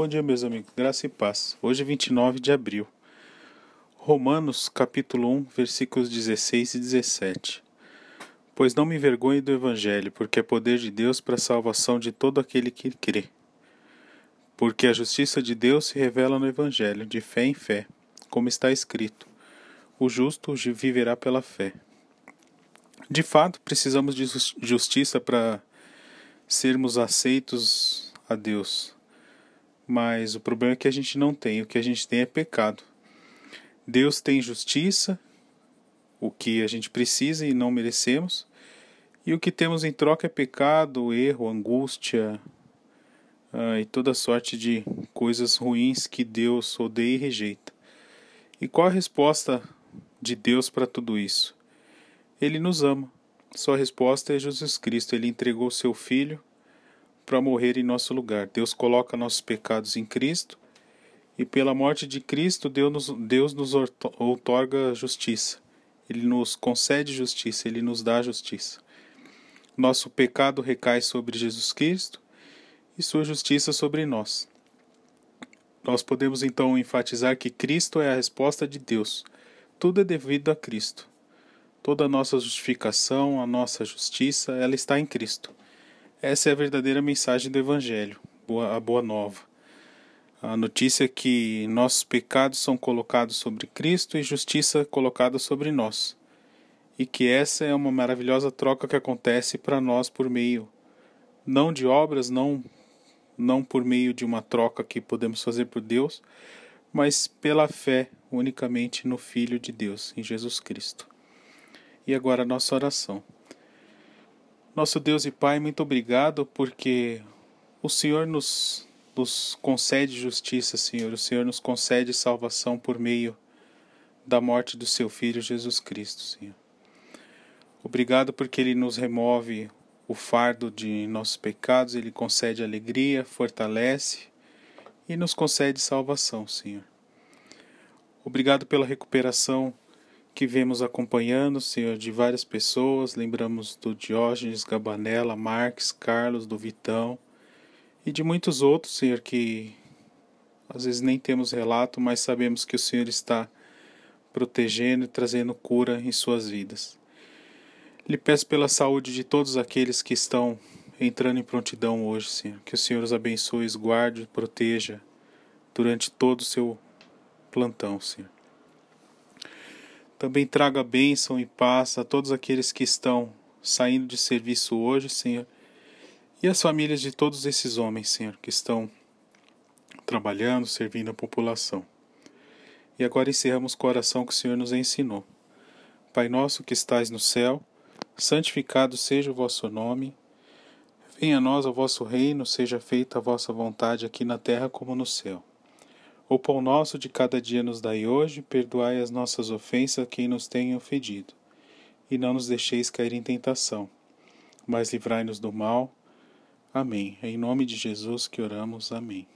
Bom dia, meus amigos. Graça e paz. Hoje é 29 de abril. Romanos, capítulo 1, versículos 16 e 17. Pois não me envergonhe do evangelho, porque é poder de Deus para a salvação de todo aquele que crê. Porque a justiça de Deus se revela no evangelho, de fé em fé, como está escrito: O justo viverá pela fé. De fato, precisamos de justiça para sermos aceitos a Deus. Mas o problema é que a gente não tem, o que a gente tem é pecado. Deus tem justiça, o que a gente precisa e não merecemos, e o que temos em troca é pecado, erro, angústia uh, e toda sorte de coisas ruins que Deus odeia e rejeita. E qual a resposta de Deus para tudo isso? Ele nos ama. Sua resposta é Jesus Cristo. Ele entregou seu Filho para morrer em nosso lugar. Deus coloca nossos pecados em Cristo e pela morte de Cristo Deus nos, Deus nos outorga justiça. Ele nos concede justiça, ele nos dá justiça. Nosso pecado recai sobre Jesus Cristo e sua justiça sobre nós. Nós podemos então enfatizar que Cristo é a resposta de Deus. Tudo é devido a Cristo. Toda a nossa justificação, a nossa justiça, ela está em Cristo. Essa é a verdadeira mensagem do Evangelho, a boa nova. A notícia é que nossos pecados são colocados sobre Cristo e justiça colocada sobre nós. E que essa é uma maravilhosa troca que acontece para nós por meio não de obras, não não por meio de uma troca que podemos fazer por Deus, mas pela fé unicamente no Filho de Deus, em Jesus Cristo. E agora a nossa oração. Nosso Deus e Pai, muito obrigado porque o Senhor nos, nos concede justiça, Senhor. O Senhor nos concede salvação por meio da morte do seu Filho Jesus Cristo, Senhor. Obrigado porque Ele nos remove o fardo de nossos pecados, Ele concede alegria, fortalece e nos concede salvação, Senhor. Obrigado pela recuperação que vemos acompanhando, Senhor, de várias pessoas. Lembramos do Diógenes, Gabanella, Marques, Carlos, do Vitão e de muitos outros, Senhor, que às vezes nem temos relato, mas sabemos que o Senhor está protegendo e trazendo cura em suas vidas. Lhe peço pela saúde de todos aqueles que estão entrando em prontidão hoje, Senhor. Que o Senhor os abençoe, os guarde, proteja durante todo o seu plantão, Senhor. Também traga bênção e paz a todos aqueles que estão saindo de serviço hoje, Senhor, e as famílias de todos esses homens, Senhor, que estão trabalhando, servindo a população. E agora encerramos com a oração que o Senhor nos ensinou. Pai nosso que estais no céu, santificado seja o vosso nome. Venha a nós o vosso reino, seja feita a vossa vontade aqui na terra como no céu. O pão nosso de cada dia nos dai hoje, perdoai as nossas ofensas a quem nos tenha ofendido. E não nos deixeis cair em tentação, mas livrai-nos do mal. Amém. Em nome de Jesus que oramos. Amém.